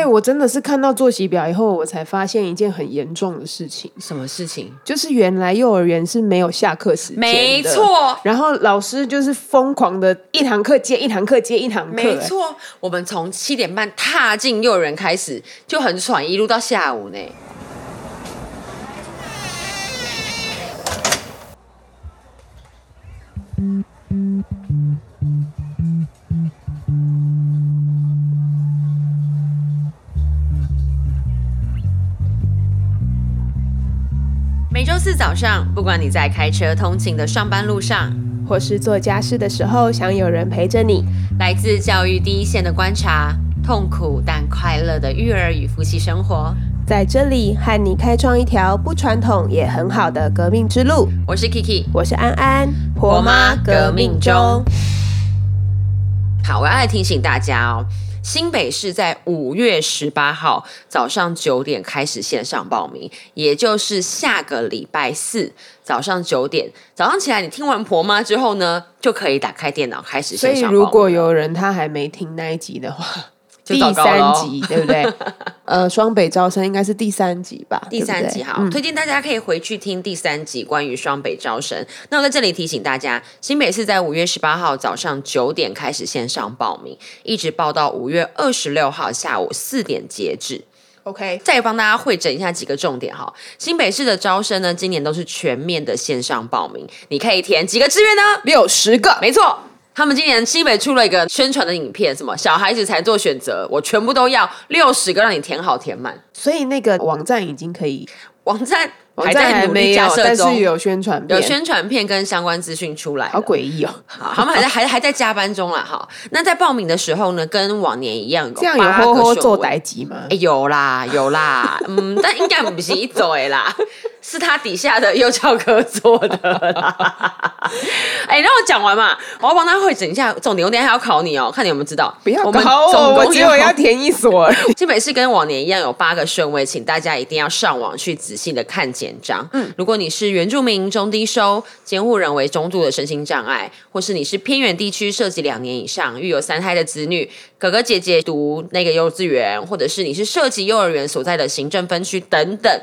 哎、我真的是看到作息表以后，我才发现一件很严重的事情，什么事情？就是原来幼儿园是没有下课时间的，没。错，然后老师就是疯狂的一堂课接一堂课接一堂课，哎，没错，我们从七点半踏进幼儿园开始就很喘，一路到下午呢。每四早上，不管你在开车通勤的上班路上，或是做家事的时候想有人陪着你，来自教育第一线的观察，痛苦但快乐的育儿与夫妻生活。在这里和你开创一条不传统也很好的革命之路。我是 Kiki，我是安安，婆妈革命中。好，我要来提醒大家哦，新北市在五月十八号早上九点开始线上报名，也就是下个礼拜四早上九点，早上起来你听完婆妈之后呢，就可以打开电脑开始线上报名。如果有人他还没听那一集的话，第三集对不对？呃，双北招生应该是第三集吧？第三集好，对不对嗯推荐大家可以回去听第三集关于双北招生。那我在这里提醒大家，新北市在五月十八号早上九点开始线上报名，一直报到五月二十六号下午四点截止。OK，再帮大家会整一下几个重点哈。新北市的招生呢，今年都是全面的线上报名，你可以填几个志愿呢？六十个，没错。他们今年西北出了一个宣传的影片，什么小孩子才做选择，我全部都要六十个，让你填好填满。所以那个网站已经可以，网站还在努力还没有，但架设中，是有宣传片，有宣传片跟相关资讯出来，好诡异哦。好，他们还在还还在加班中啦。哈，那在报名的时候呢，跟往年一样，这样有八个吼吼做代级吗哎、？有啦，有啦，嗯，但应该不是一走的啦，是他底下的幼教科做的啦。哎、让我讲完嘛，我要帮他会整一下重点，我等下还要考你哦，看你有没有知道。不要我们考我，总共我只有要填一所而已。新北市跟往年一样有八个顺位，请大家一定要上网去仔细的看简章。嗯，如果你是原住民中低收，监护人为中度的身心障碍，或是你是偏远地区涉及两年以上，育有三胎的子女，哥哥姐姐读那个幼稚园，或者是你是涉及幼儿园所在的行政分区等等。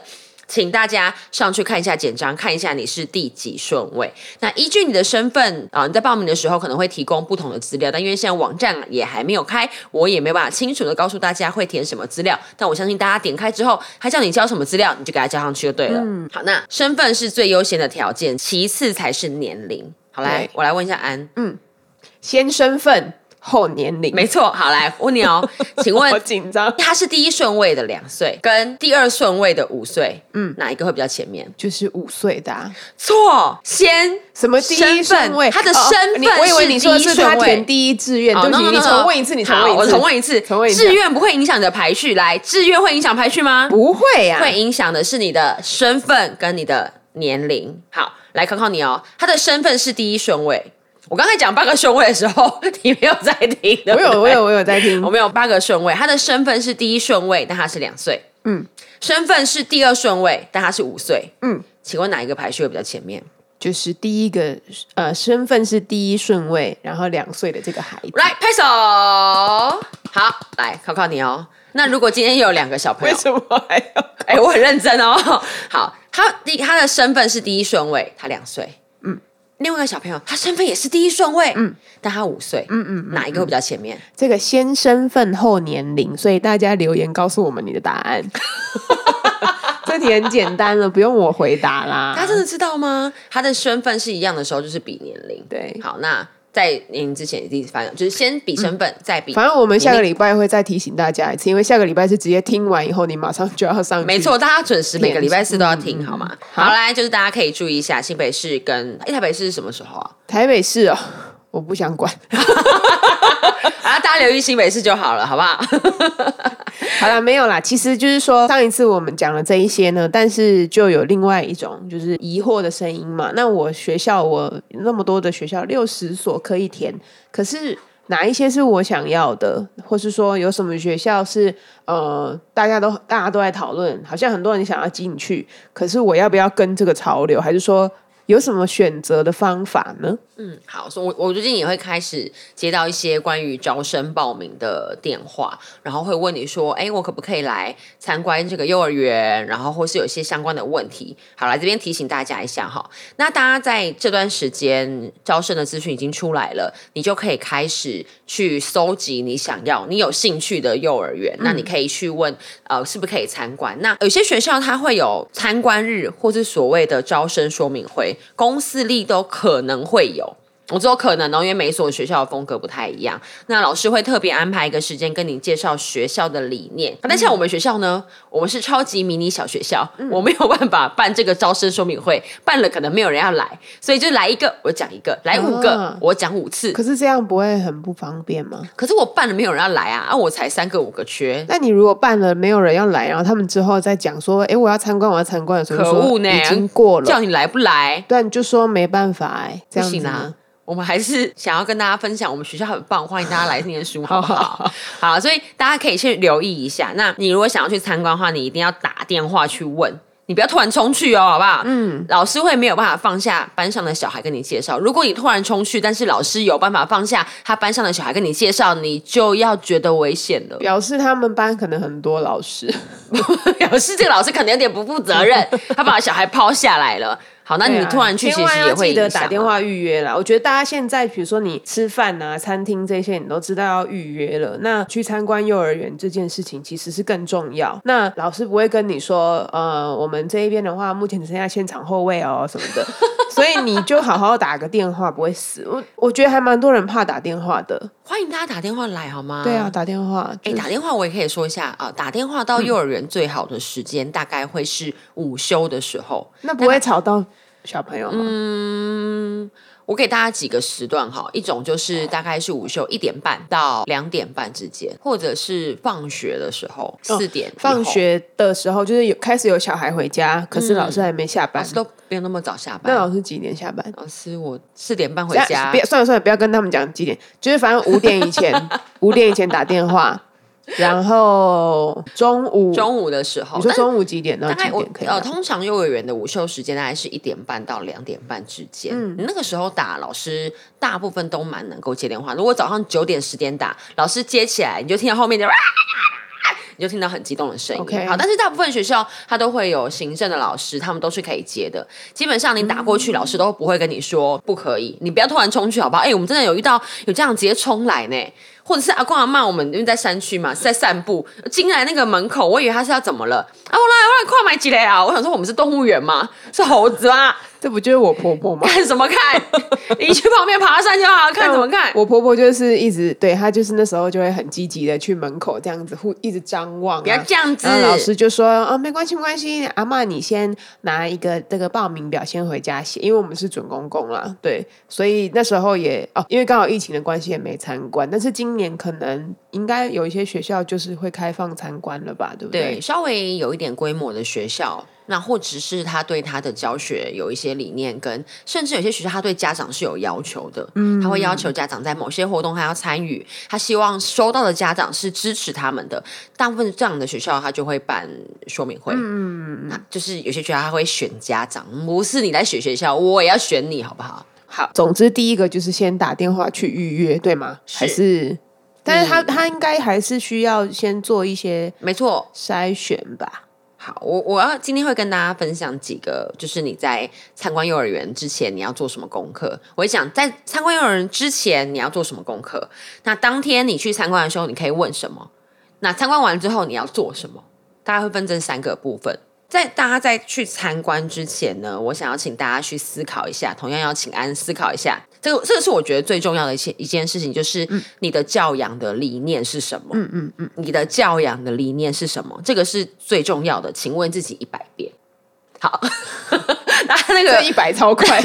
请大家上去看一下简章，看一下你是第几顺位。那依据你的身份啊、你在报名的时候可能会提供不同的资料，但因为现在网站也还没有开，我也没有办法清楚的告诉大家会填什么资料。但我相信大家点开之后，他叫你交什么资料，你就给他交上去就对了。嗯，好，那身份是最优先的条件，其次才是年龄。好，来，我来问一下安，嗯先身份后年龄，没错，好来问你哦，请问好紧张。他是第一顺位的两岁，跟第二顺位的五岁，嗯，哪一个会比较前面？就是五岁的、啊，错，先什么第一顺位？他的哦身份你我以为你说的是他填第一志愿，哦对不起，你重问一次，你重好问一次，我重问一次，重问一次志愿不会影响你的排序，来，志愿会影响排序吗？不会啊呀、会影响的是你的身份跟你的年龄。好，来考考你哦，他的身份是第一顺位。我刚才讲八个顺位的时候，你没有在听的。我有，我有，我有在听我。们有八个顺位，他的身份是第一顺位，但他是两岁。嗯，身份是第二顺位，但他是五岁。嗯，请问哪一个排序会比较前面？就是第一个呃，身份是第一顺位，然后两岁的这个孩子，来拍手。好，来考考你哦。那如果今天有两个小朋友，为什么还要？哎、我很认真哦。好，他第他的身份是第一顺位，他两岁。嗯，另外一个小朋友，他身份也是第一顺位，嗯，但他五岁。嗯嗯哪一个会比较前面？这个先身份后年龄，所以大家留言告诉我们你的答案。这题很简单了，不用我回答啦。他真的知道吗？他的身份是一样的时候，就是比年龄。对，好，那在您之前，你第一次发生就是先比成本，再比。反正我们下个礼拜会再提醒大家一次，因为下个礼拜是直接听完以后，你马上就要上。没错，大家准时每个礼拜四都要听，嗯好吗？好好，来，就是大家可以注意一下新北市跟欸台北市是什么时候啊？台北市哦，我不想管。啊，大家留意新北市就好了，好不好？好了，没有啦。其实就是说，上一次我们讲了这一些呢，但是就有另外一种就是疑惑的声音嘛。那我学校我那么多的学校，六十所可以填，可是哪一些是我想要的，或是说有什么学校是呃大家都大家都在讨论，好像很多人想要进去，可是我要不要跟这个潮流，还是说有什么选择的方法呢？嗯，好，所以我我最近也会开始接到一些关于招生报名的电话，然后会问你说，哎，我可不可以来参观这个幼儿园？然后或是有一些相关的问题。好，来这边提醒大家一下哈，那大家在这段时间招生的资讯已经出来了，你就可以开始去搜集你想要、你有兴趣的幼儿园。那你可以去问，呃，是不是可以参观？那有些学校它会有参观日，或是所谓的招生说明会，公司力都可能会有。我只有可能哦，因为每所学校的风格不太一样，那老师会特别安排一个时间跟你介绍学校的理念。但像我们学校呢，我们是超级迷你小学校，我没有办法办这个招生说明会，办了可能没有人要来，所以就来一个我讲一个，来五个我讲五次。可是这样不会很不方便吗？可是我办了没有人要来啊，啊，我才三个五个缺。那你如果办了没有人要来，然后他们之后再讲说，哎，我要参观，我要参观的时候，可恶呢，已经过了，叫你来不来？对，你就说没办法，哎，这样子啊。我们还是想要跟大家分享，我们学校很棒，欢迎大家来念书，好不好？好，所以大家可以去留意一下。那你如果想要去参观的话，你一定要打电话去问，你不要突然冲去哦，好不好？嗯，老师会没有办法放下班上的小孩跟你介绍。如果你突然冲去，但是老师有办法放下他班上的小孩跟你介绍，你就要觉得危险了。表示他们班可能很多老师，表示这个老师可能有点不负责任，他把小孩抛下来了。好，那你突然去，其实也会记得打电话预约了。我觉得大家现在，比如说你吃饭啊、餐厅这些，你都知道要预约了。那去参观幼儿园这件事情，其实是更重要。那老师不会跟你说，呃，我们这一边的话，目前只剩下现场后位哦什么的，所以你就好好打个电话，不会死。我我觉得还蛮多人怕打电话的，欢迎大家打电话来好吗？对啊，打电话。哎，打电话我也可以说一下啊，打电话到幼儿园最好的时间大概会是午休的时候，那不会吵到。小朋友，嗯，我给大家几个时段哈，一种就是大概是午休一点半到两点半之间，或者是放学的时候四点。放学的时候就是有开始有小孩回家，可是老师还没下班，老师都不用那么早下班。那老师几点下班？老师我四点半回家。别算了算了，不要跟他们讲几点，就是反正五点以前，五点以前打电话。然后中午中午的时候，你说中午几点到几点可以？呃，通常幼儿园的午休时间大概是一点半到两点半之间。嗯，那个时候打老师大部分都蛮能够接电话。如果早上九点十点打，老师接起来，你就听到后面的。你就听到很激动的声音，OK，好，但是大部分学校他都会有行政的老师，他们都是可以接的。基本上你打过去，老师都不会跟你说不可以，你不要突然冲去，好不好？哎，我们真的有遇到有这样直接冲来呢，或者是阿公阿妈，我们因为在山区嘛，在散步，进来那个门口，我以为他是要怎么了？啊，我来我来，快买几嘞啊！我想说我们是动物园吗？是猴子吗？这不就是我婆婆吗？看什么看？你去旁边爬山就好。看怎么看？我婆婆就是一直对她，就是那时候就会很积极的去门口这样子，互一直张望。不要这样子。老师就说：“哦，没关系，没关系。阿妈，你先拿一个这个报名表先回家写，因为我们是准公公啦。对，所以那时候也哦，因为刚好疫情的关系也没参观。但是今年可能应该有一些学校就是会开放参观了吧？对不对？对，稍微有一点规模的学校。那或者是他对他的教学有一些理念，跟甚至有些学校他对家长是有要求的，嗯，他会要求家长在某些活动还要参与，他希望收到的家长是支持他们的。大部分这样的学校他就会办说明会，嗯，就是有些学校他会选家长，不是你来选学校，我也要选你好不好？好，总之第一个就是先打电话去预约，对吗？还是，但是他他应该还是需要先做一些，没错，筛选吧。好，我我要今天会跟大家分享几个，就是你在参观幼儿园之前你要做什么功课。我会讲在参观幼儿园之前你要做什么功课。那当天你去参观的时候，你可以问什么？那参观完之后你要做什么？大概会分成三个部分。在大家在去参观之前呢，我想要请大家去思考一下，同样要请安思考一下，这个这个是我觉得最重要的一件一件事情，就是你的教养的理念是什么？嗯嗯嗯，你的教养的理念是什么？这个是最重要的，请问自己一百遍。好，那那个一百超快。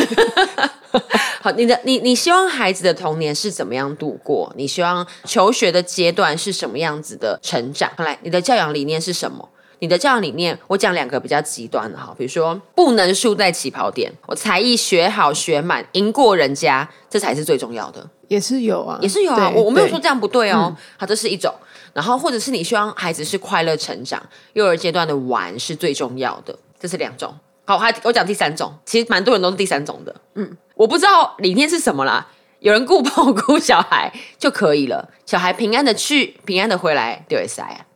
好，你的你你希望孩子的童年是怎么样度过？你希望求学的阶段是什么样子的成长？来，你的教养理念是什么？你的教养理念，我讲两个比较极端的哈，比如说不能输在起跑点，我才艺学好学满，赢过人家，这才是最重要的。也是有啊，也是有啊，我我没有说这样不对哦。好，这是一种，然后或者是你希望孩子是快乐成长，幼儿阶段的玩是最重要的，这是两种。好，还我讲第三种，其实蛮多人都是第三种的。嗯，我不知道理念是什么啦。有人顾不顾小孩就可以了，小孩平安的去，平安的回来，对塞啊。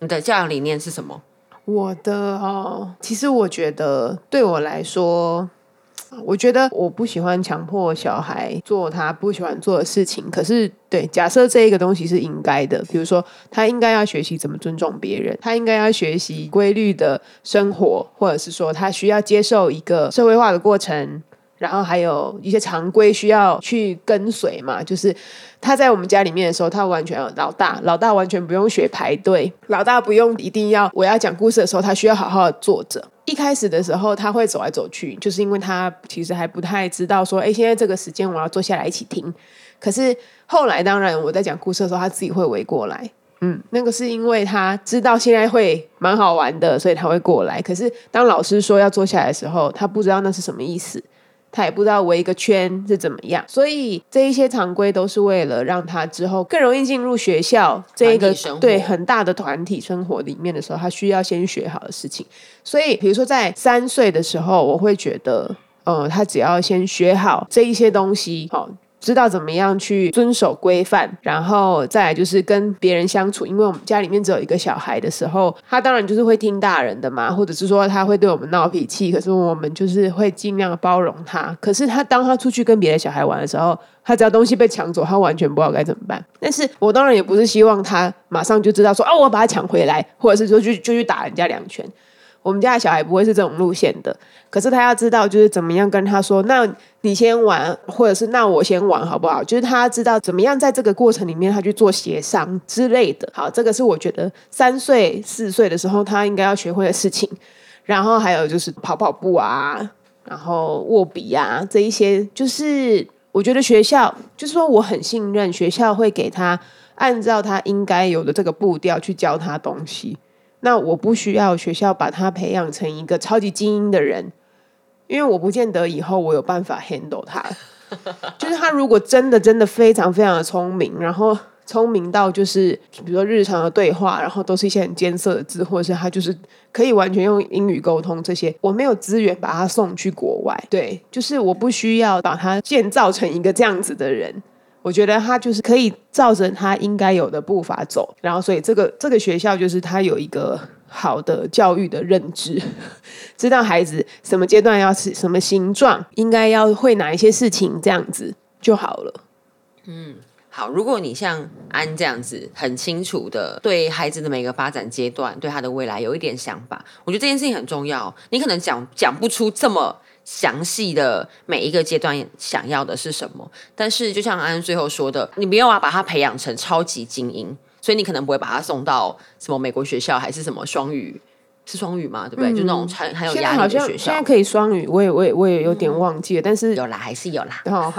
你的教养理念是什么？我的哦，其实我觉得对我来说，我觉得我不喜欢强迫小孩做他不喜欢做的事情。可是，对，假设这一个东西是应该的，比如说他应该要学习怎么尊重别人，他应该要学习规律的生活，或者是说他需要接受一个社会化的过程。然后还有一些常规需要去跟随嘛，就是他在我们家里面的时候，他完全老大，老大完全不用学排队，老大不用一定要我要讲故事的时候，他需要好好的坐着。一开始的时候，他会走来走去，就是因为他其实还不太知道说，哎，现在这个时间我要坐下来一起听。可是后来，当然我在讲故事的时候，他自己会围过来，嗯，那个是因为他知道现在会蛮好玩的，所以他会过来。可是当老师说要坐下来的时候，他不知道那是什么意思。他也不知道围一个圈是怎么样，所以这一些常规都是为了让他之后更容易进入学校这一个对很大的团体生活里面的时候，他需要先学好的事情。所以，比如说在三岁的时候，我会觉得，呃，他只要先学好这一些东西，好。知道怎么样去遵守规范，然后再来就是跟别人相处。因为我们家里面只有一个小孩的时候，他当然就是会听大人的嘛，或者是说他会对我们闹脾气，可是我们就是会尽量包容他。可是他当他出去跟别的小孩玩的时候，他只要东西被抢走，他完全不知道该怎么办。但是我当然也不是希望他马上就知道说哦，我把他抢回来，或者是说就就去打人家两拳。我们家的小孩不会是这种路线的，可是他要知道，就是怎么样跟他说，那你先玩，或者是那我先玩，好不好？就是他知道怎么样在这个过程里面，他去做协商之类的。好，这个是我觉得三岁四岁的时候他应该要学会的事情。然后还有就是跑跑步啊，然后握笔啊，这一些，就是我觉得学校，就是说我很信任学校会给他按照他应该有的这个步调去教他东西。那我不需要学校把他培养成一个超级精英的人，因为我不见得以后我有办法 handle 他。就是他如果真的真的非常非常的聪明，然后聪明到就是比如说日常的对话，然后都是一些很艰涩的字，或者是他就是可以完全用英语沟通这些，我没有资源把他送去国外。对，就是我不需要把他建造成一个这样子的人。我觉得他就是可以照着他应该有的步伐走，然后所以这个这个学校就是他有一个好的教育的认知，知道孩子什么阶段要是什么形状，应该要会哪一些事情，这样子就好了。嗯，好。如果你像安这样子很清楚的对孩子的每个发展阶段，对他的未来有一点想法，我觉得这件事情很重要。你可能讲讲不出这么。详细的每一个阶段想要的是什么？但是就像安安最后说的，你没有要把他培养成超级精英，所以你可能不会把他送到什么美国学校，还是什么双语。是双语嘛？对不对？就那种很很有压力的学校。现在可以双语，我也我也我也有点忘记了，但是有啦，还是有啦。哦，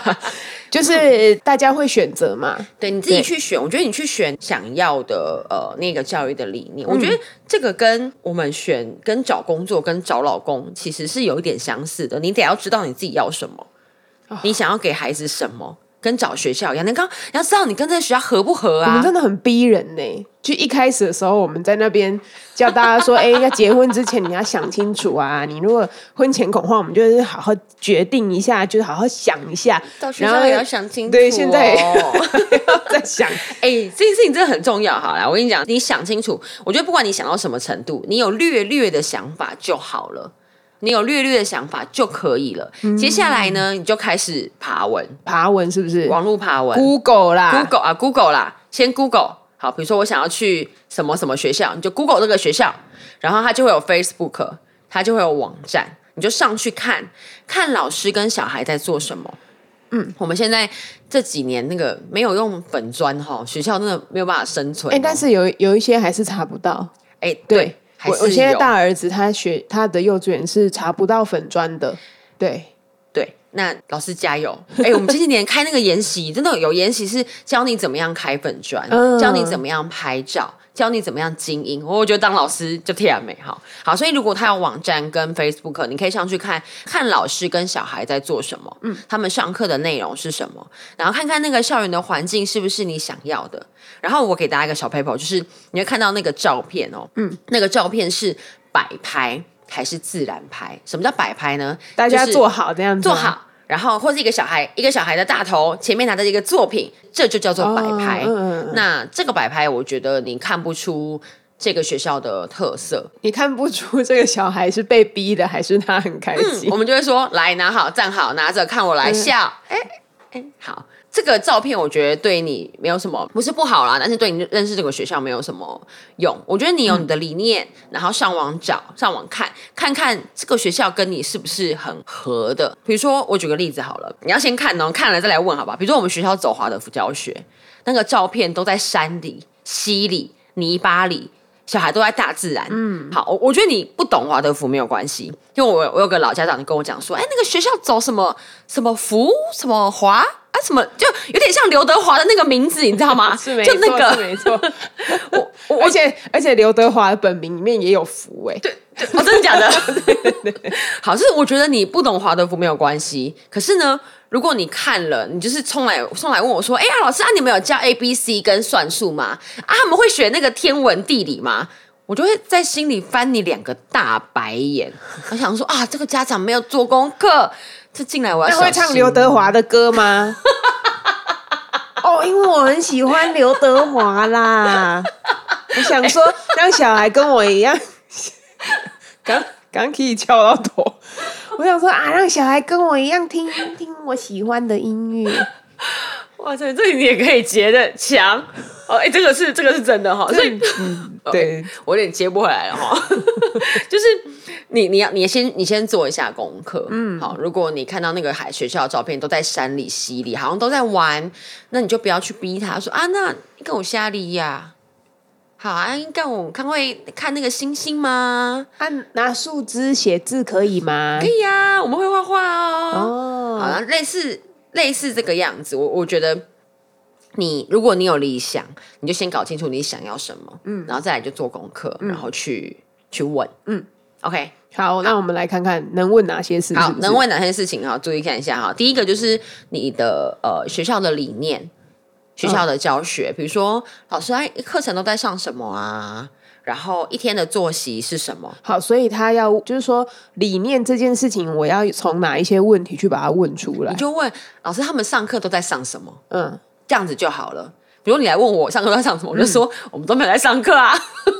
就是大家会选择嘛，对，你自己去选。我觉得你去选想要的呃那个教育的理念，我觉得这个跟我们选跟找工作跟找老公其实是有一点相似的。你得要知道你自己要什么，你想要给孩子什么。跟找学校一样，你刚你要知道你跟这个学校合不合啊？我们真的很逼人呢。就一开始的时候，我们在那边叫大家说：“哎，要结婚之前你要想清楚啊！你如果婚前恐慌，我们就是好好决定一下，就是好好想一下。到学校也要想清楚。对，现在 在想。哎，这件事情真的很重要。好啦，我跟你讲，你想清楚。我觉得不管你想到什么程度，你有略略的想法就好了。你有略略的想法就可以了。接下来呢，你就开始爬文，爬文是不是？网络爬文，Google 啦，Google 啊，Google 啦，先 Google。好，比如说我想要去什么什么学校，你就 Google 这个学校，然后它就会有 Facebook，它就会有网站，你就上去看看老师跟小孩在做什么。嗯，我们现在这几年那个没有用粉砖哈，学校真的没有办法生存。哎，但是有有一些还是查不到。哎，对。我我现在大儿子他学他的幼稚园是查不到粉砖的，对对，那老师加油！哎，我们这些年开那个研习，真的有研习是教你怎么样开粉砖，教你怎么样拍照。教你怎么样经营，我觉得当老师就天然美好。好，所以如果他有网站跟 Facebook，你可以上去看看老师跟小孩在做什么，嗯，他们上课的内容是什么，然后看看那个校园的环境是不是你想要的。然后我给大家一个小 paper，就是你会看到那个照片哦，嗯，那个照片是摆拍。还是自然拍？什么叫摆拍呢？大家就是做好这样子好，然后或是一个小孩，一个小孩的大头前面拿着一个作品，这就叫做摆拍。那这个摆拍，我觉得你看不出这个学校的特色，你看不出这个小孩是被逼的，还是他很开心。我们就会说来拿好站好，拿着看我来笑，哎哎、好。这个照片我觉得对你没有什么，不是不好啦，但是对你认识这个学校没有什么用。我觉得你有你的理念，然后上网找、上网看，看看这个学校跟你是不是很合的。比如说，我举个例子好了，你要先看哦，看了再来问好吧。比如说我们学校走华德福教学，那个照片都在山里、溪里、泥巴里，小孩都在大自然。嗯，好，我我觉得你不懂华德福没有关系，因为我我有个老家长跟我讲说，哎，那个学校走什么什么福什么华啊，什么就有点像刘德华的那个名字，你知道吗？是没就那错，没错。我我而且而且刘德华的本名里面也有福哎、对，哦，真的假的？好，就是我觉得你不懂华德福没有关系，可是呢，如果你看了，你就是冲来冲来问我说：“哎呀，老师啊，你们有教 A、B、C 跟算术吗？啊，他们会学那个天文地理吗？”我就会在心里翻你两个大白眼，我想说啊，这个家长没有做功课，这进来我要那会唱刘德华的歌吗？哦，因为我很喜欢刘德华啦。我想说，让小孩跟我一样，刚刚可以敲到头。我想说啊，让小孩跟我一样听听我喜欢的音乐。哇塞，这你也可以截的强哦！哎，这个是这个是真的哈，所以嗯，对，我有点接不回来了哈。就是你你要你先你先做一下功课，嗯，好。如果你看到那个海学校的照片都在山里溪里，好像都在玩，那你就不要去逼他说啊，那你跟我下里呀。好啊，你跟我看会看那个星星吗？按啊拿树枝写字可以吗可？以呀、我们会画画哦。哦，好了，类似类似这个样子，我我觉得你如果你有理想，你就先搞清楚你想要什么，嗯，然后再来就做功课，然后去去问，嗯，OK，好，那我们来看看能问哪些事。好，是不是能问哪些事情哈？注意看一下哈。第一个就是你的呃学校的理念，学校的教学，比如说老师哎课程都在上什么啊？然后一天的作息是什么？好，所以他要就是说理念这件事情，我要从哪一些问题去把它问出来你？就问老师他们上课都在上什么？嗯，这样子就好了。比如你来问我上课都在上什么，我就说、我们都没有在上课啊，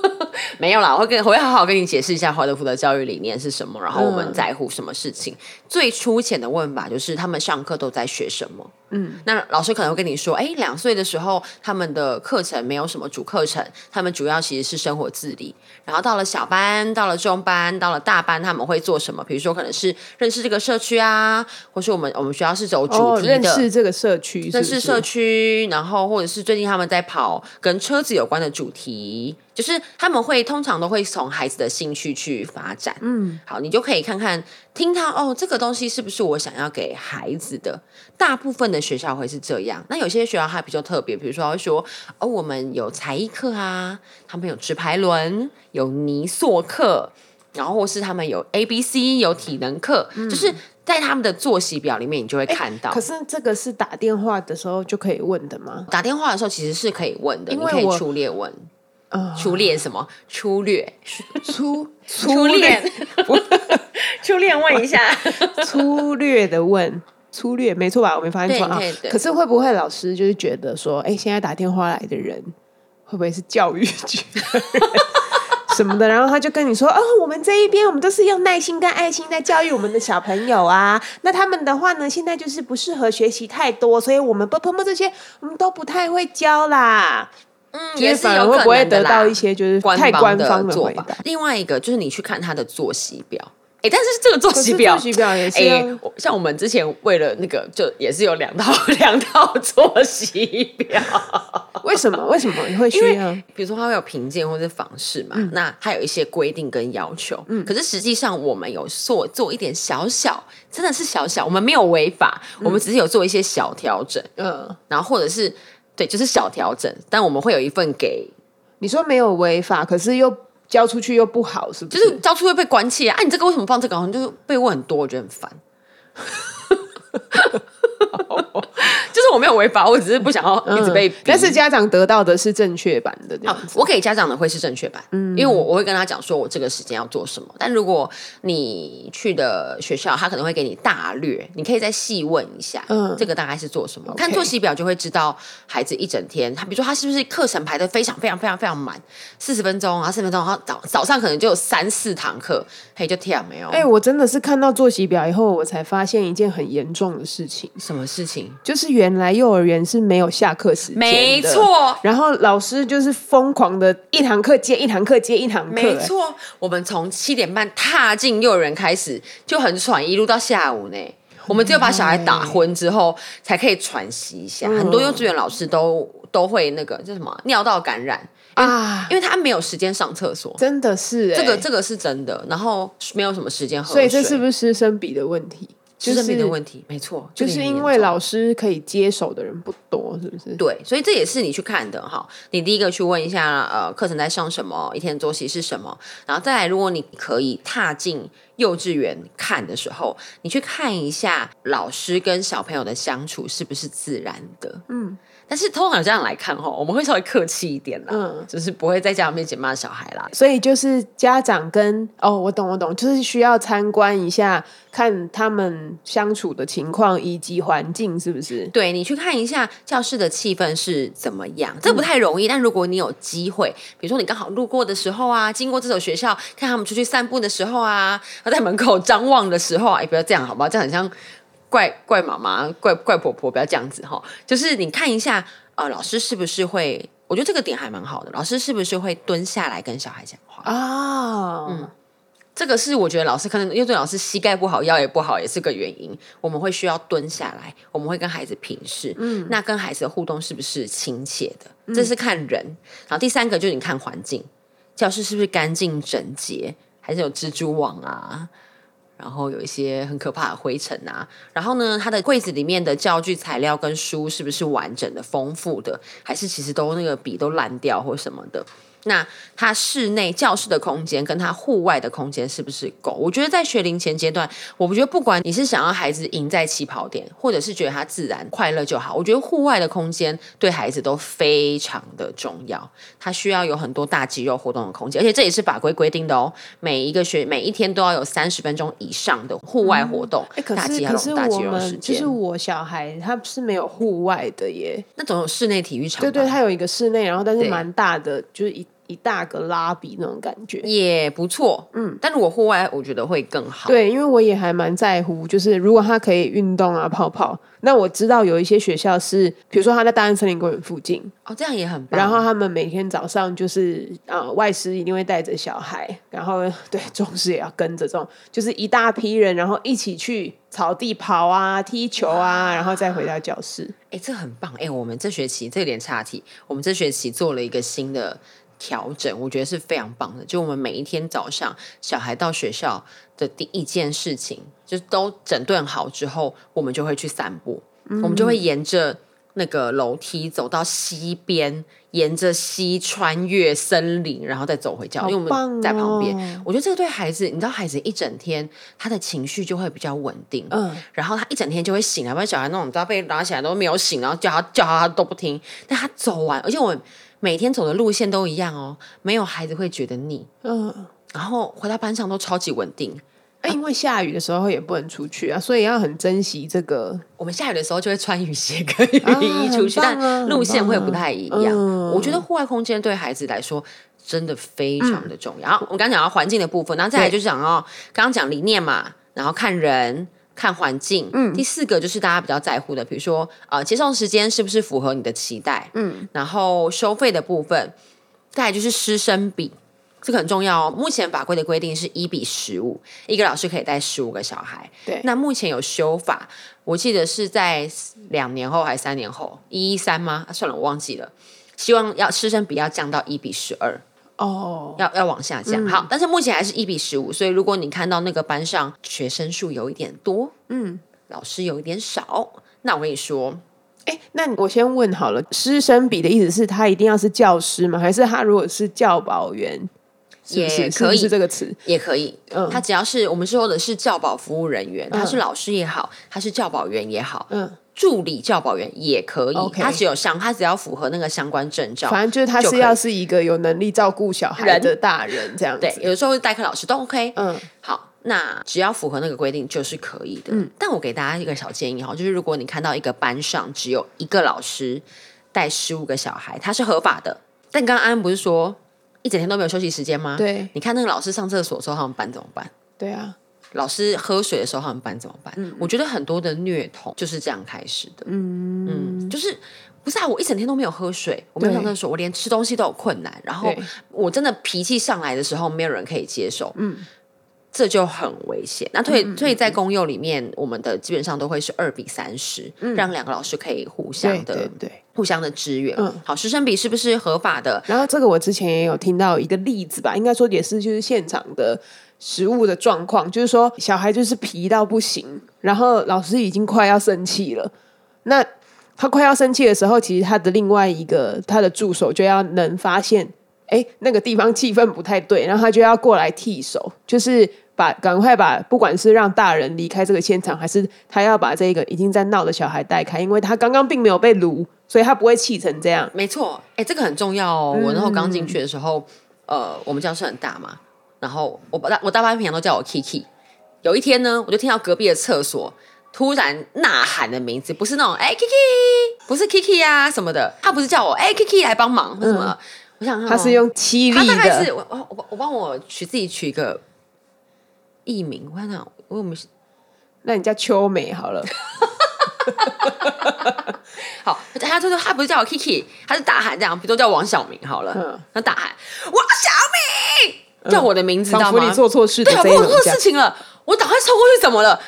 没有啦，我会跟我会好好跟你解释一下华德福的教育理念是什么，然后我们在乎什么事情。最粗浅的问法就是他们上课都在学什么。嗯，那老师可能会跟你说，哎，两岁的时候他们的课程没有什么主课程，他们主要其实是生活自理。然后到了小班，到了中班，到了大班，他们会做什么？比如说可能是认识这个社区啊，或是我们我们学校是走主哦，题的，认识这个社区，是是认识社区，然后或者是最近他们在跑跟车子有关的主题，就是他们会通常都会从孩子的兴趣去发展。嗯，好，你就可以看看听他哦，这个东西是不是我想要给孩子的？大部分的学校会是这样，那有些学校还比较特别，比如说会说哦，我们有才艺课啊，他们有直排轮，有泥塑课。然后或是他们有 A、B、C 有体能课，就是在他们的作息表里面，你就会看到。可是这个是打电话的时候就可以问的吗？打电话的时候其实是可以问的，你可以粗略问。啊，初恋什么？粗略，粗初恋，初恋问一下。粗略的问，粗略没错吧？我没发现错啊可是会不会老师就是觉得说，哎，现在打电话来的人会不会是教育局的人 什么的？然后他就跟你说，哦，我们这一边我们都是用耐心跟爱心在教育我们的小朋友啊。那他们的话呢，现在就是不适合学习太多，所以我们不碰碰这些，我们都不太会教啦。嗯，就是也是有可反而会不会得到一些就是太官的方的做法回答？。另外一个就是你去看他的作息表，哎，但是这个作息表作。息表也是像我们之前为了那个，就也是有两套 两套作息表。为什么？为什么你会需要？比如说，它会有评鉴或者访视嗯嘛，那它有一些规定跟要求。嗯，可是实际上我们有做做一点小小，真的是小小，我们没有违法，我们只是有做一些小调整，嗯，然后或者是对，就是小调整，但我们会有一份给，你说没有违法，可是又交出去又不好，是不是？就是是交出去被关起啊！啊，你这个为什么放这个？好像就是被问很多，我觉得很烦。就是我没有违法，我只是不想要一直被。嗯但是家长得到的是正确版的这样子。我给家长的会是正确版，嗯因为我我会跟他讲说我这个时间要做什么。但如果你去的学校，他可能会给你大略，你可以再细问一下，嗯这个大概是做什么。看作息表就会知道孩子一整天，他比如说他是不是课程排的非常非常非常非常满，四十分钟啊，四十分钟，然后早早上可能就有三四堂课，嘿，就跳没有？哎、我真的是看到作息表以后，我才发现一件很严重的事情，什么事情？就是原来幼儿园是没有下课时间的，没。错，然后老师就是疯狂的一堂课接一堂课接一堂课，哎，没错，我们从七点半踏进幼儿园开始就很喘，一路到下午呢。我们只有把小孩打昏之后，才可以喘息一下。很多幼稚园老师都都会那个叫什么尿道感染，啊，因为他没有时间上厕所。真的是、哎这个这个是真的，然后没有什么时间喝水所以这是不是师生比的问题？师生比的？问题？没错，就是因为老师可以接手的人不多，是不是？对，所以这也是你去看的哈。你第一个去问一下，呃，课程在上什么，一天的作息是什么，然后再来，如果你可以踏进幼稚园看的时候，你去看一下老师跟小朋友的相处是不是自然的。嗯，但是通常这样来看哈，我们会稍微客气一点啦，嗯就是不会在家长面前骂小孩啦。所以就是家长跟哦，我懂我懂，就是需要参观一下，看他们相处的情况以及环境是不是？对你去看一下教室的气氛是怎么样，这不太容易。但如果你有机会，比如说你刚好路过的时候啊，经过这所学校，看他们出去散步的时候啊，在门口张望的时候啊，哎，不要这样好不好？这样很像怪怪妈妈、怪怪婆婆，不要这样子哈。就是你看一下，呃，老师是不是会？我觉得这个点还蛮好的，老师是不是会蹲下来跟小孩讲话？啊，嗯这个是我觉得老师可能幼稚园老师膝盖不好、腰也不好，也是个原因。我们会需要蹲下来，我们会跟孩子平视，嗯，那跟孩子的互动是不是亲切的？这是看人。然后第三个就是你看环境，教室是不是干净整洁，还是有蜘蛛网啊？然后有一些很可怕的灰尘啊，然后呢，它的柜子里面的教具材料跟书是不是完整的、丰富的，还是其实都那个笔都烂掉或什么的？那它室内教室的空间跟它户外的空间是不是够？我觉得在学龄前阶段，我不觉得不管你是想要孩子赢在起跑点，或者是觉得他自然快乐就好，我觉得户外的空间对孩子都非常的重要。他需要有很多大肌肉活动的空间，而且这也是法规规定的哦。每一个学每一天都要有三十分钟以上的户外活动，大肌肉、是可是大肌我肉时间。们就是我小孩他是没有户外的耶，那总有室内体育场，对对，他有一个室内，然后但是蛮大的，就是一一大个拉比那种感觉。也不错。嗯，但如果户外，我觉得会更好。对，因为我也还蛮在乎，就是如果他可以运动啊、泡泡，那我知道有一些学校是，比如说他在大安森林公园附近，哦，这样也很棒。然后他们每天早上就是呃，外师一定会带着小孩，然后对中师也要跟着这种，就是一大批人，然后一起去草地跑啊、踢球啊，然后再回到教室。哎，这很棒！哎，我们这学期这有点岔题，我们这学期做了一个新的调整，我觉得是非常棒的。就我们每一天早上，小孩到学校的第一件事情，就是都整顿好之后，我们就会去散步，我们就会沿着那个楼梯走到西边，沿着西穿越森林，然后再走回家，好因为我们在旁边。哦我觉得这个对孩子，你知道，孩子一整天他的情绪就会比较稳定，嗯，然后他一整天就会醒来，不然小孩那种只要被拿起来都没有醒，然后叫他叫他他都不听。但他走完，而且我每天走的路线都一样哦，没有孩子会觉得腻。嗯，然后回到班上都超级稳定。哎因为下雨的时候也不能出去啊，所以要很珍惜这个。我们下雨的时候就会穿雨鞋跟雨衣出去，啊啊但路线会不太一样。嗯我觉得户外空间对孩子来说真的非常的重要。我刚刚讲到环境的部分，然后再来就是讲哦刚刚讲理念嘛，然后看人。看环境，嗯，第四个就是大家比较在乎的，比如说呃，接送时间是不是符合你的期待，嗯，然后收费的部分，再来就是师生比，这个很重要哦。目前法规的规定是一比十五，一个老师可以带十五个小孩。对那目前有修法，我记得是在两年后还是三年后，一一三吗？啊算了，我忘记了。希望要师生比要降到一比十二，哦，要要往下降。好，但是目前还是一比十五，所以如果你看到那个班上学生数有一点多，嗯，老师有一点少，那我跟你说，哎，那我先问好了，师生比的意思是他一定要是教师吗？还是他如果是教保员，也可以是这个词？也可以，嗯他只要是我们说的是教保服务人员，他是老师也好，他是教保员也好，嗯，助理教保员也可以他只有相，他只要符合那个相关证照。反正就是他是要是一个有能力照顾小孩的大人这样子。对，有的时候代课老师都 OK。嗯，好，那只要符合那个规定就是可以的。嗯，但我给大家一个小建议哈，就是如果你看到一个班上只有一个老师带十五个小孩，他是合法的。但刚刚安安不是说一整天都没有休息时间吗？对你看那个老师上厕所的时候，他们班怎么办？对啊，老师喝水的时候，他们班怎么办？我觉得很多的虐童就是这样开始的。嗯就是不是啊？我一整天都没有喝水，我没有上厕所，我连吃东西都有困难，然后我真的脾气上来的时候，没有人可以接受。嗯。这就很危险。那所以，所以在公幼里面，我们的基本上都会是二比三十、让两个老师可以互相对的、对对。互相的支援。嗯好，师生比是不是合法的？然后这个我之前也有听到一个例子吧，应该说也是就是现场的食物的状况，就是说小孩就是皮到不行，然后老师已经快要生气了，那他快要生气的时候，其实他的另外一个他的助手就要能发现，哎，那个地方气氛不太对，然后他就要过来替手，就是。把赶快把，不管是让大人离开这个现场，还是他要把这个已经在闹的小孩带开，因为他刚刚并没有被撸，所以他不会气成这样。没错，哎，这个很重要哦。我那时候刚进去的时候，呃，我们教室很大嘛，然后我大我大班平常都叫我 Kiki。有一天呢，我就听到隔壁的厕所突然呐喊的名字，不是那种哎 Kiki，不是 Kiki 呀、什么的，他不是叫我哎 Kiki 来帮忙或什么。我想他是用凄厉他大概是的，我我我我帮我取自己取一个艺名，我看看我有没有那你叫秋美好了。好，他就说他不是叫我 Kiki，他是大喊这样，比如说叫王小明好了，嗯。他大喊王小明，叫我的名字，知道吗？你做错事的对，我这一种叫做错事。情了，我赶快冲过去，怎么了？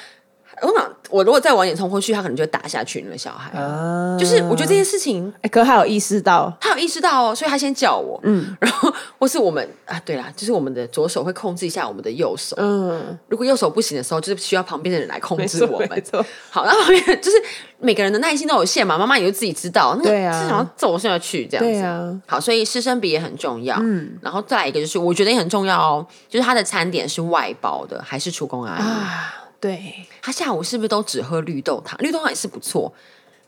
我想，我如果再晚点冲过去，他可能就会打下去那个小孩。啊就是我觉得这件事情哎，可他有意识到，他有意识到哦，所以他先叫我，嗯，然后或是我们啊，对啦，就是我们的左手会控制一下我们的右手，嗯，如果右手不行的时候，就是需要旁边的人来控制我们。好，那旁边就是每个人的耐心都有限嘛，妈妈也就自己知道，那对啊是想要揍下去这样子。对啊，好，所以师生比也很重要。嗯，然后再来一个就是，我觉得也很重要哦，就是他的餐点是外包的还是出工阿姨？啊，对，他下午是不是都只喝绿豆汤？绿豆汤也是不错，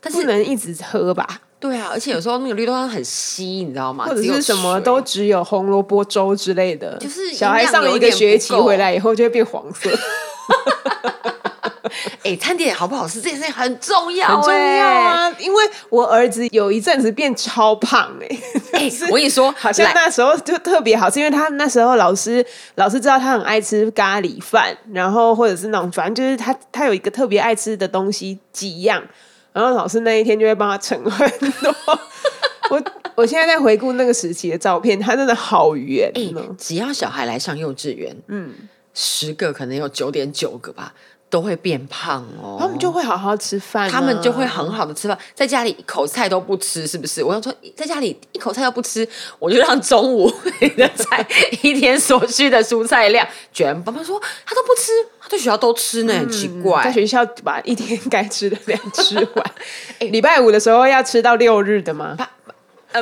但不是能一直喝吧，对啊，而且有时候那个绿豆汤很稀，你知道吗？或者只是什么都只有红萝卜粥之类的，就是小孩上一个学期回来以后就会变黄色，哎，餐点好不好吃这件事情很重要、很重要哎！啊。因为我儿子有一阵子变超胖，哎，哎、我跟你说，好像那时候就特别好，吃因为他那时候老师老师知道他很爱吃咖喱饭，然后或者是那种反正就是他他有一个特别爱吃的东西几样，然后老师那一天就会帮他盛很多。我我现在在回顾那个时期的照片，他真的好圆。只要小孩来上幼稚园，嗯，十个可能有九点九个吧，都会变胖哦。他们就会好好吃饭啊、他们就会很好的吃饭，在家里一口菜都不吃，是不是？我要说，在家里一口菜都不吃，我就让中午你的菜一天所需的蔬菜量全部。妈妈说他都不吃，他在学校都吃呢，很奇怪。嗯在学校把一天该吃的量吃完。礼拜五的时候要吃到六日的吗？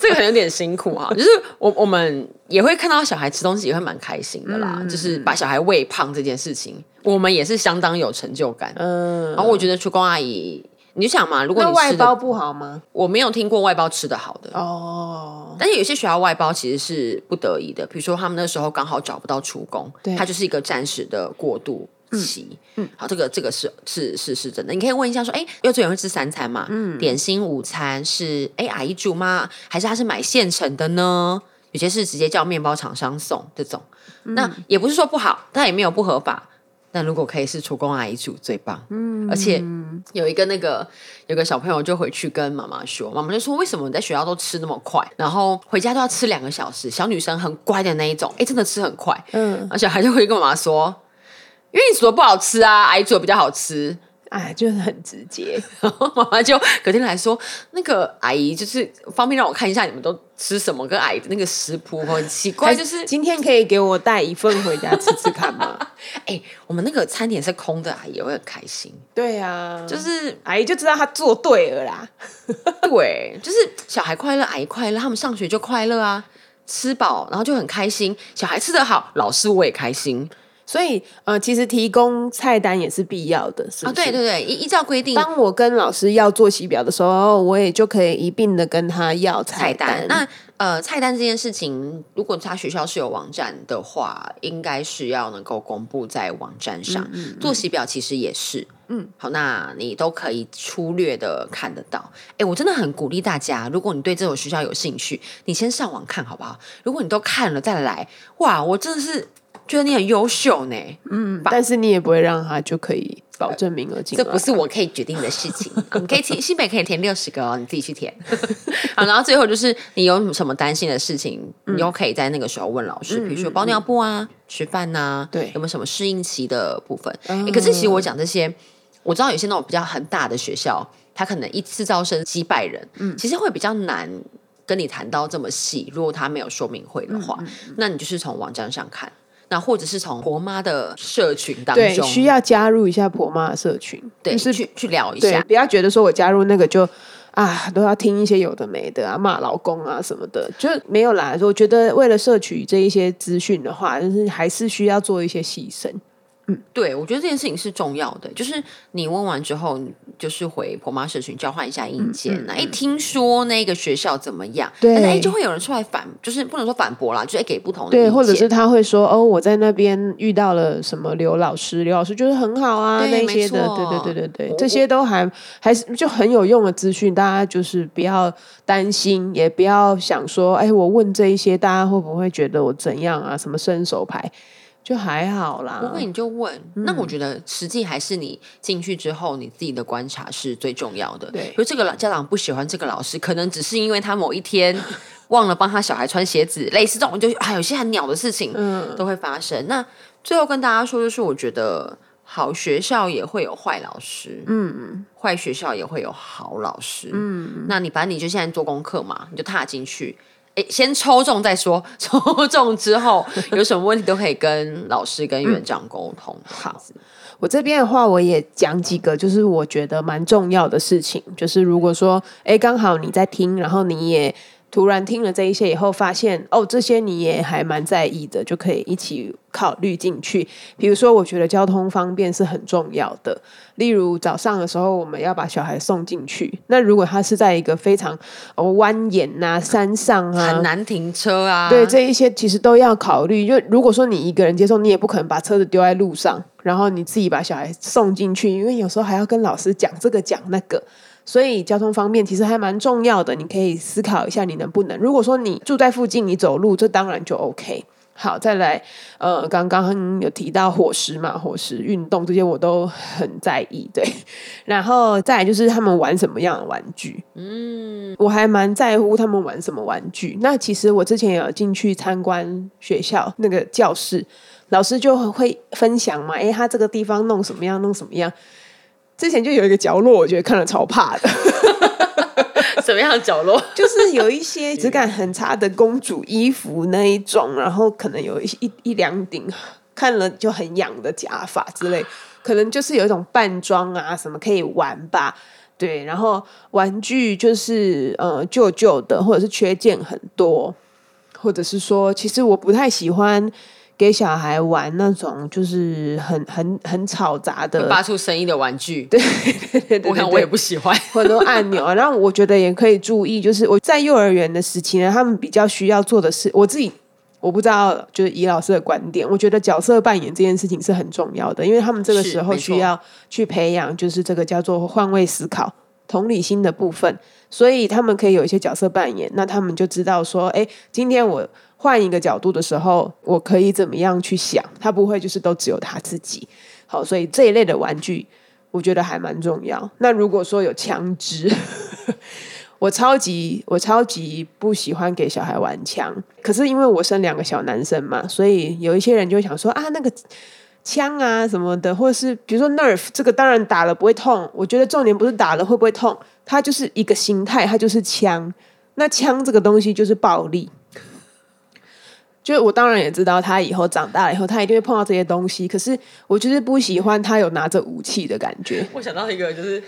这个很有点辛苦哈，就是我我们也会看到小孩吃东西也会蛮开心的啦，就是把小孩喂胖这件事情，我们也是相当有成就感。嗯，然后我觉得厨工阿姨，你就想嘛，如果你，外包不好吗？我没有听过外包吃的好的，哦，但是有些学校外包其实是不得已的，比如说他们那时候刚好找不到厨工对，它就是一个暂时的过渡。期，嗯，好，这个这个是是是是真的。你可以问一下说，哎，幼稚园会吃三餐嘛？嗯，点心、午餐是哎阿姨煮吗？还是他是买现成的呢？有些是直接叫面包厂商送这种，那也不是说不好，但也没有不合法。但如果可以是厨工阿姨煮最棒，嗯，而且有一个那个有个小朋友就回去跟妈妈说，妈妈就说为什么你在学校都吃那么快，然后回家都要吃两个小时，小女生很乖的那一种，哎，真的吃很快，嗯，而且还就会跟妈妈说，因为你煮的不好吃啊，阿姨煮的比较好吃。哎，就是很直接。然后妈妈就隔天来说，那个阿姨就是方便让我看一下你们都吃什么，跟阿姨的那个食谱很奇怪，就是今天可以给我带一份回家吃吃看吗？哎、我们那个餐点是空的，阿姨也会很开心。对啊，就是阿姨就知道她做对了啦。对，就是小孩快乐，阿姨快乐，他们上学就快乐啊，吃饱然后就很开心，小孩吃得好，老师我也开心。所以呃，其实提供菜单也是必要的，是啊？对对对，依依照规定当我跟老师要作息表的时候，我也就可以一并的跟他要菜菜单。那呃，菜单这件事情，如果他学校是有网站的话，应该是要能够公布在网站上。嗯作息表其实也是，嗯，好，那你都可以粗略的看得到。哎，我真的很鼓励大家，如果你对这所学校有兴趣，你先上网看好不好？如果你都看了再来，哇，我真的是觉得你很优秀呢。嗯，但是你也不会让他就可以保证名额进来，这不是我可以决定的事情。你可以填新北可以填六十个哦，你自己去填。好，然后最后就是你有什么担心的事情，你又可以在那个时候问老师，比如说包尿布啊、吃饭呐，对有没有什么适应期的部分？诶可是其实我讲这些，我知道有些那种比较很大的学校，他可能一次招生几百人，嗯，其实会比较难。跟你谈到这么细，如果他没有说明会的话，那你就是从网站上看，那或者是从婆妈的社群当中对，中，需要加入一下婆妈的社群，对就是去去聊一，下。不要觉得说我加入那个就啊都要听一些有的没的啊，骂老公啊什么的，就没有啦。我觉得为了摄取这一些资讯的话，就是还是需要做一些牺牲。对，我觉得这件事情是重要的，就是你问完之后，就是回婆妈社群交换一下意见。那、哎、听说那个学校怎么样？对那哎，就会有人出来反，就是不能说反驳啦，就是给不同的意对，或者是他会说哦，我在那边遇到了什么刘老师，刘老师就是很好啊，那些的，对对对对对，这些都还还是就很有用的资讯，大家就是不要担心，也不要想说，哎，我问这一些，大家会不会觉得我怎样啊？什么伸手牌，就还好啦。不会你就问。嗯那我觉得实际还是你进去之后，你自己的观察是最重要的。对比如这个家长不喜欢这个老师，可能只是因为他某一天 忘了帮他小孩穿鞋子，类似这种，就还有一些很鸟的事情，嗯都会发生。那最后跟大家说，就是我觉得好学校也会有坏老师，嗯，坏学校也会有好老师，嗯。那你反正你就现在做功课嘛，你就踏进去。诶，先抽中再说，抽中之后有什么问题都可以跟老师跟院长沟通。好，我这边的话，我也讲几个，就是我觉得蛮重要的事情，就是如果说，哎，刚好你在听，然后你也突然听了这一些以后，发现哦，这些你也还蛮在意的，就可以一起考虑进去。比如说，我觉得交通方便是很重要的，例如早上的时候，我们要把小孩送进去，那如果他是在一个非常哦蜿蜒呐、山上啊，很难停车啊。对，这一些其实都要考虑。就如果说你一个人接送，你也不可能把车子丢在路上，然后你自己把小孩送进去，因为有时候还要跟老师讲这个讲那个。所以交通方面其实还蛮重要的，你可以思考一下你能不能。如果说你住在附近，你走路，这当然就 OK。好，再来，呃，刚刚有提到伙食嘛，伙食、运动这些我都很在意，对。然后再来就是他们玩什么样的玩具，嗯，我还蛮在乎他们玩什么玩具。那其实我之前有进去参观学校那个教室，老师就会分享嘛，诶，他这个地方弄什么样，弄什么样。之前就有一个角落，我觉得看了超怕的。什么样的角落？就是有一些质感很差的公主衣服那一种，然后可能有一一一两顶看了就很痒的假发之类，可能就是有一种扮装啊什么可以玩吧。对，然后玩具就是呃旧旧的，或者是缺件很多，或者是说，其实我不太喜欢给小孩玩那种就是很很很吵杂的发出声音的玩具。对对对对，我看我也不喜欢。很多按钮啊。然后我觉得也可以注意，就是我在幼儿园的时期呢，他们比较需要做的是，我自己我不知道，就是以老师的观点，我觉得角色扮演这件事情是很重要的，因为他们这个时候需要去培养，就是这个叫做换位思考、同理心的部分，所以他们可以有一些角色扮演，那他们就知道说，哎，今天我。换一个角度的时候，我可以怎么样去想？他不会就是都只有他自己。好，所以这一类的玩具，我觉得还蛮重要。那如果说有枪支，我超级我超级不喜欢给小孩玩枪。可是因为我生两个小男生嘛，所以有一些人就会想说啊，那个枪啊什么的，或者是比如说 Nerf 这个，当然打了不会痛。我觉得重点不是打了会不会痛，它就是一个形态，它就是枪。那枪这个东西就是暴力。就我当然也知道，他以后长大了以后，他一定会碰到这些东西。可是我就是不喜欢他有拿着武器的感觉。我想到一个，就是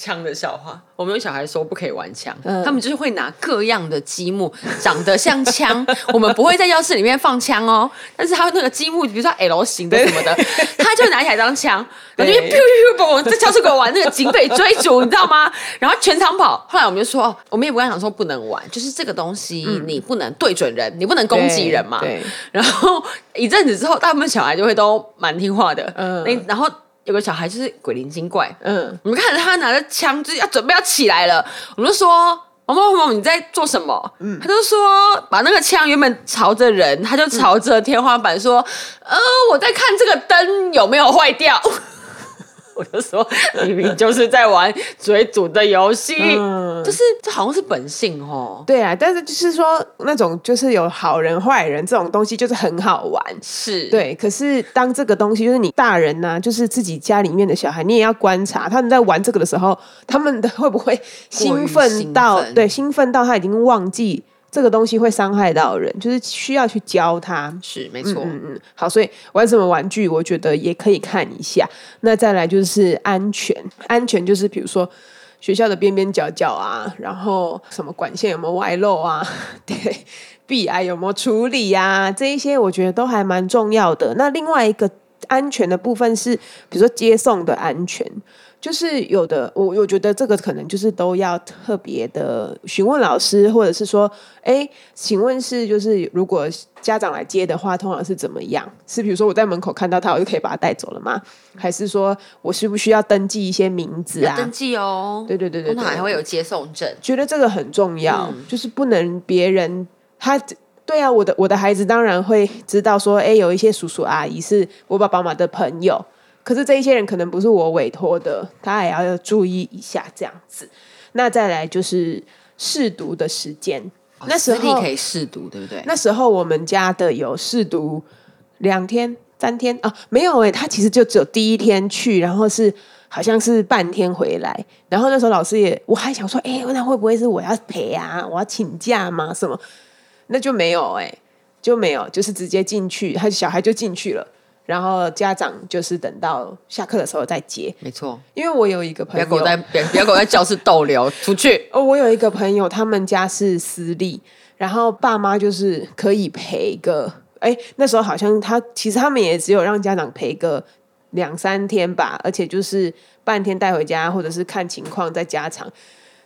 枪的笑话。我们有小孩说不可以玩枪，嗯他们就是会拿各样的积木，长得像枪。我们不会在教室里面放枪哦，但是他那个积木，比如说 L 型的什么的，他就拿起来当枪，然后就对噗噗噗噗，在教室给我玩那个警匪追逐，你知道吗？然后全场跑。后来我们就说，哦我们也不敢想说不能玩，就是这个东西你不能对准人，你不能攻击人嘛。嗯对，然后一阵子之后，大部分小孩就会都蛮听话的。嗯嗯，然后有个小孩就是鬼灵精怪，嗯，我们看着他拿着枪，就是要准备要起来了，我们就说。毛毛毛毛，你在做什么？嗯他就说把那个枪原本朝着人，他就朝着天花板说：“呃，我在看这个灯有没有坏掉。”我就说 明明就是在玩追逐的游戏，嗯就是这好像是本性哦。对啊，但是就是说那种就是有好人坏人这种东西，就是很好玩。是，对，可是当这个东西就是你大人呐、就是自己家里面的小孩，你也要观察他们在玩这个的时候，他们的会不会兴奋到对兴奋到他已经忘记这个东西会伤害到人，就是需要去教他。是没错。嗯嗯，好，所以玩什么玩具，我觉得也可以看一下。那再来就是安全，安全就是比如说学校的边边角角啊，然后什么管线有没有外漏啊，对，壁癌有没有处理啊，这一些我觉得都还蛮重要的。那另外一个安全的部分是，比如说接送的安全。就是有的，我我觉得这个可能就是都要特别的询问老师，或者是说，哎，请问是就是如果家长来接的话，通常是怎么样？是比如说我在门口看到他，我就可以把他带走了吗？还是说我需不需要登记一些名字啊？登记哦。对对对对通常对还会有接送证。觉得这个很重要，嗯就是不能别人他。对啊，我的我的孩子当然会知道说，哎，有一些叔叔阿姨是我爸爸妈妈的朋友，可是这一些人可能不是我委托的，他也要注意一下这样子。那再来就是试读的时间，那时候哦私立可以试读，对不对？那时候我们家的有试读两天、三天啊，没有诶、他其实就只有第一天去，然后是好像是半天回来，然后那时候老师也，我还想说，哎、那会不会是我要陪啊？我要请假吗？什么？那就没有诶、就没有，就是直接进去，他小孩就进去了。然后家长就是等到下课的时候再接，没错，因为我有一个朋友，不要给我在不要不要给我在教室逗留，出去。哦，我有一个朋友，他们家是私立，然后爸妈就是可以陪个，哎，那时候好像他其实他们也只有让家长陪个两三天吧，而且就是半天带回家，或者是看情况再加长。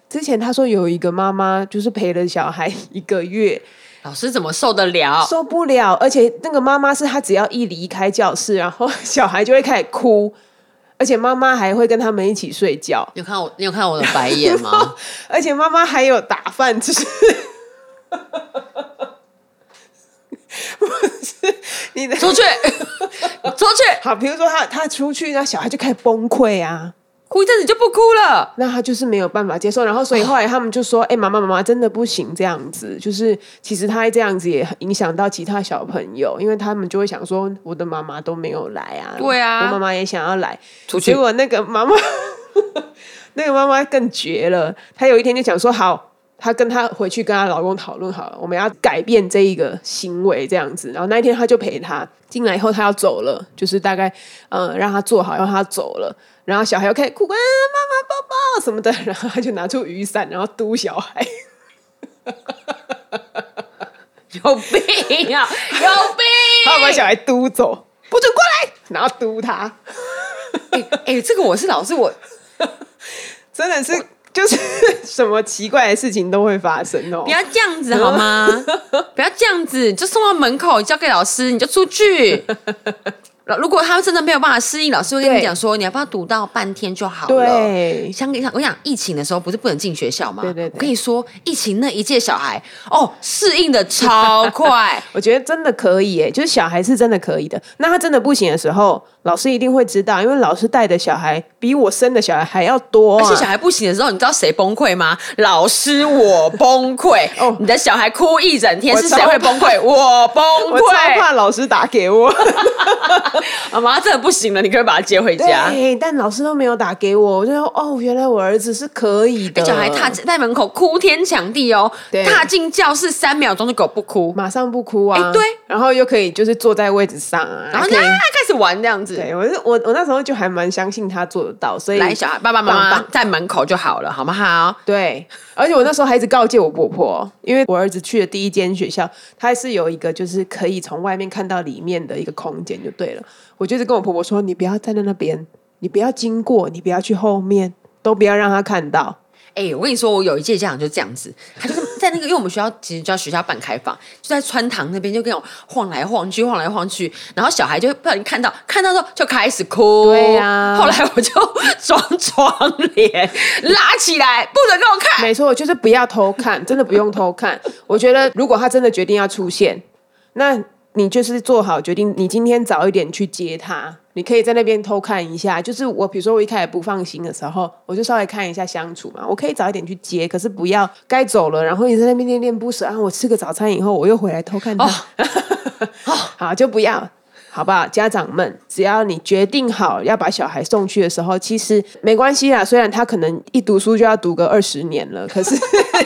之前他说有一个妈妈就是陪了小孩一个月，老师怎么受得了？受不了，而且那个妈妈是她只要一离开教室，然后小孩就会开始哭，而且妈妈还会跟他们一起睡觉。你有看我？你有看我的白眼吗？而且妈妈还有打饭吃。不是你的出去，出去，好，比如说他他出去，那小孩就开始崩溃啊，哭一阵子就不哭了。那他就是没有办法接受，然后所以后来他们就说：“哎、妈妈妈妈真的不行这样子，就是其实他这样子也影响到其他小朋友，因为他们就会想说，我的妈妈都没有来啊，对啊我妈妈也想要来，出去结果那个妈妈，那个妈妈更绝了。她有一天就讲说：“好，她跟她回去跟她老公讨论好了，我们要改变这一个行为这样子。”然后那一天她就陪他进来以后，她要走了，就是大概嗯、呃让她坐好，让她走了。然后小孩又开始哭，啊，妈妈抱抱什么的，然后他就拿出雨伞，然后嘟小孩。有病啊！有病！他把！小孩嘟走，不准过来，然后嘟他，哎、这个我是老师，我 真的是就是什么奇怪的事情都会发生哦不。要这样子好吗？不要这样子，就送到门口交给老师，你就出去。如果他真的没有办法适应，老师会跟你对讲说，你要不要读到半天就好了。对，像像我想疫情的时候，不是不能进学校吗？对对对我跟你说，疫情那一届小孩哦，适应的超快。我觉得真的可以耶，就是小孩是真的可以的。那他真的不行的时候，老师一定会知道，因为老师带的小孩比我生的小孩还要多、啊。而且小孩不行的时候，你知道谁崩溃吗？老师，我崩溃。哦你的小孩哭一整天，我是谁会崩溃？我崩我超溃。怕老师打给我。妈妈真的不行了，你可以把他接回家。对，但老师都没有打给我，我就说哦，原来我儿子是可以的。小孩踏在门口哭天抢地哦，踏进教室三秒钟就狗不哭，马上不哭啊，哎对，然后又可以就是坐在位置上啊，然后呢玩这样子。对我是我我那时候就还蛮相信他做得到，所以来，小孩爸爸妈妈在门口就好了，好不好？对，而且我那时候还一直告诫我婆婆，因为我儿子去的第一间学校，它是有一个就是可以从外面看到里面的一个空间，就对了。我就是跟我婆婆说，你不要站在那边，你不要经过，你不要去后面，都不要让他看到。哎、我跟你说，我有一届家长就这样子，他就那个，因为我们学校其实叫学校半开放，就在穿堂那边就跟我晃来晃去，晃来晃去，然后小孩就不小心看到，看到之后就开始哭。对呀后来我就 装窗帘拉起来，不准给我看。没错，就是不要偷看，真的不用偷看。我觉得，如果他真的决定要出现，那你就是做好决定，你今天早一点去接他，你可以在那边偷看一下。就是我，比如说我一开始不放心的时候，我就稍微看一下相处嘛，我可以早一点去接，可是不要该走了，然后你在那边恋恋不舍啊。我吃个早餐以后，我又回来偷看他，好就不要。好不好？家长们，只要你决定好要把小孩送去的时候，其实没关系啦。虽然他可能一读书就要读个二十年了，可是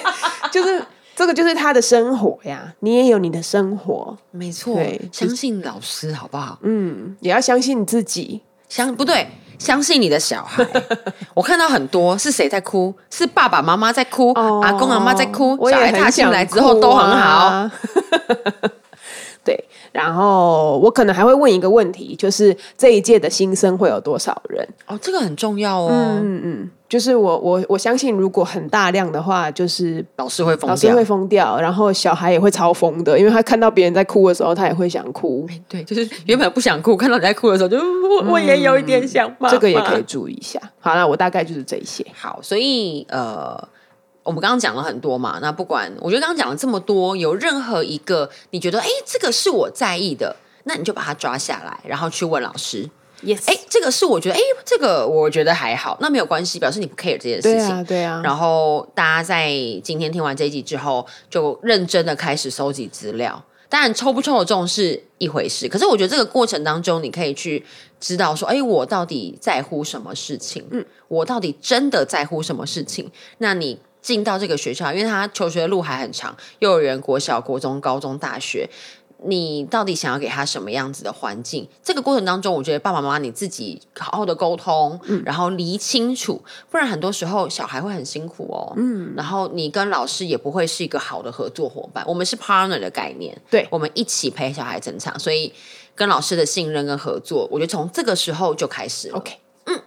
就是这个就是他的生活呀，你也有你的生活，没错，相信老师好不好？嗯，也要相信你自己。相不对，相信你的小孩。我看到很多是谁在哭？是爸爸妈妈在哭，阿公阿妈在哭，小孩踏很想进来之后都很好。啊。对，然后我可能还会问一个问题，就是这一届的新生会有多少人？哦，这个很重要哦。嗯嗯，就是我我我相信，如果很大量的话，就是老师会疯掉老师会。疯掉，然后小孩也会超疯的，因为他看到别人在哭的时候，他也会想哭。对，就是原本不想哭，看到你在哭的时候，就我 我也有一点想骂。这个也可以。注意一下。好，那我大概就是这些。好，所以呃，我们刚刚讲了很多嘛。那不管，我觉得刚刚讲了这么多，有任何一个你觉得，哎，这个是我在意的，那你就把它抓下来，然后去问老师。Yes，哎，这个是我觉得，哎，这个我觉得还好，那没有关系，表示你不 care 这件事情。对啊，对啊。然后大家在今天听完这一集之后，就认真的开始收集资料。当然，抽不抽得中是一回事，可是我觉得这个过程当中，你可以去知道说，哎，我到底在乎什么事情？嗯，我到底真的在乎什么事情？那你进到这个学校，因为他求学的路还很长，幼儿园、国小、国中、高中、大学。你到底想要给他什么样子的环境？这个过程当中，我觉得爸爸妈妈你自己好好的沟通，然后理清楚，不然很多时候小孩会很辛苦哦。嗯，然后你跟老师也不会是一个好的合作伙伴。我们是 partner 的概念，对我们一起陪小孩成长，所以跟老师的信任跟合作，我觉得从这个时候就开始了。OK，嗯，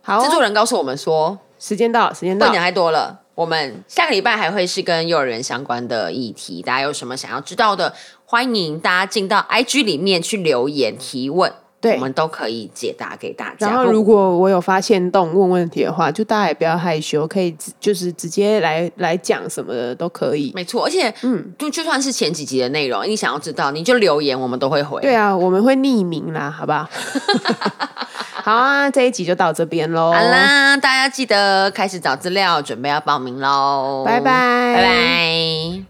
好哦、制作人告诉我们说，时间到了，时间到了不能讲。太多了。我们下个礼拜还会是跟幼儿园相关的议题，大家有什么想要知道的，欢迎大家进到 IG 里面去留言提问，对我们都可以解答给大家。然后，如果我有发现动问问题的话，就大家也不要害羞，可以直就是直接来来讲什么的都可以。没错，而且嗯，就就算是前几集的内容，你想要知道，你就留言，我们都会回。对啊，我们会匿名啦，好不好？好啊，这一集就到这边喽。好啦，大家记得开始找资料，准备要报名喽。拜拜拜拜。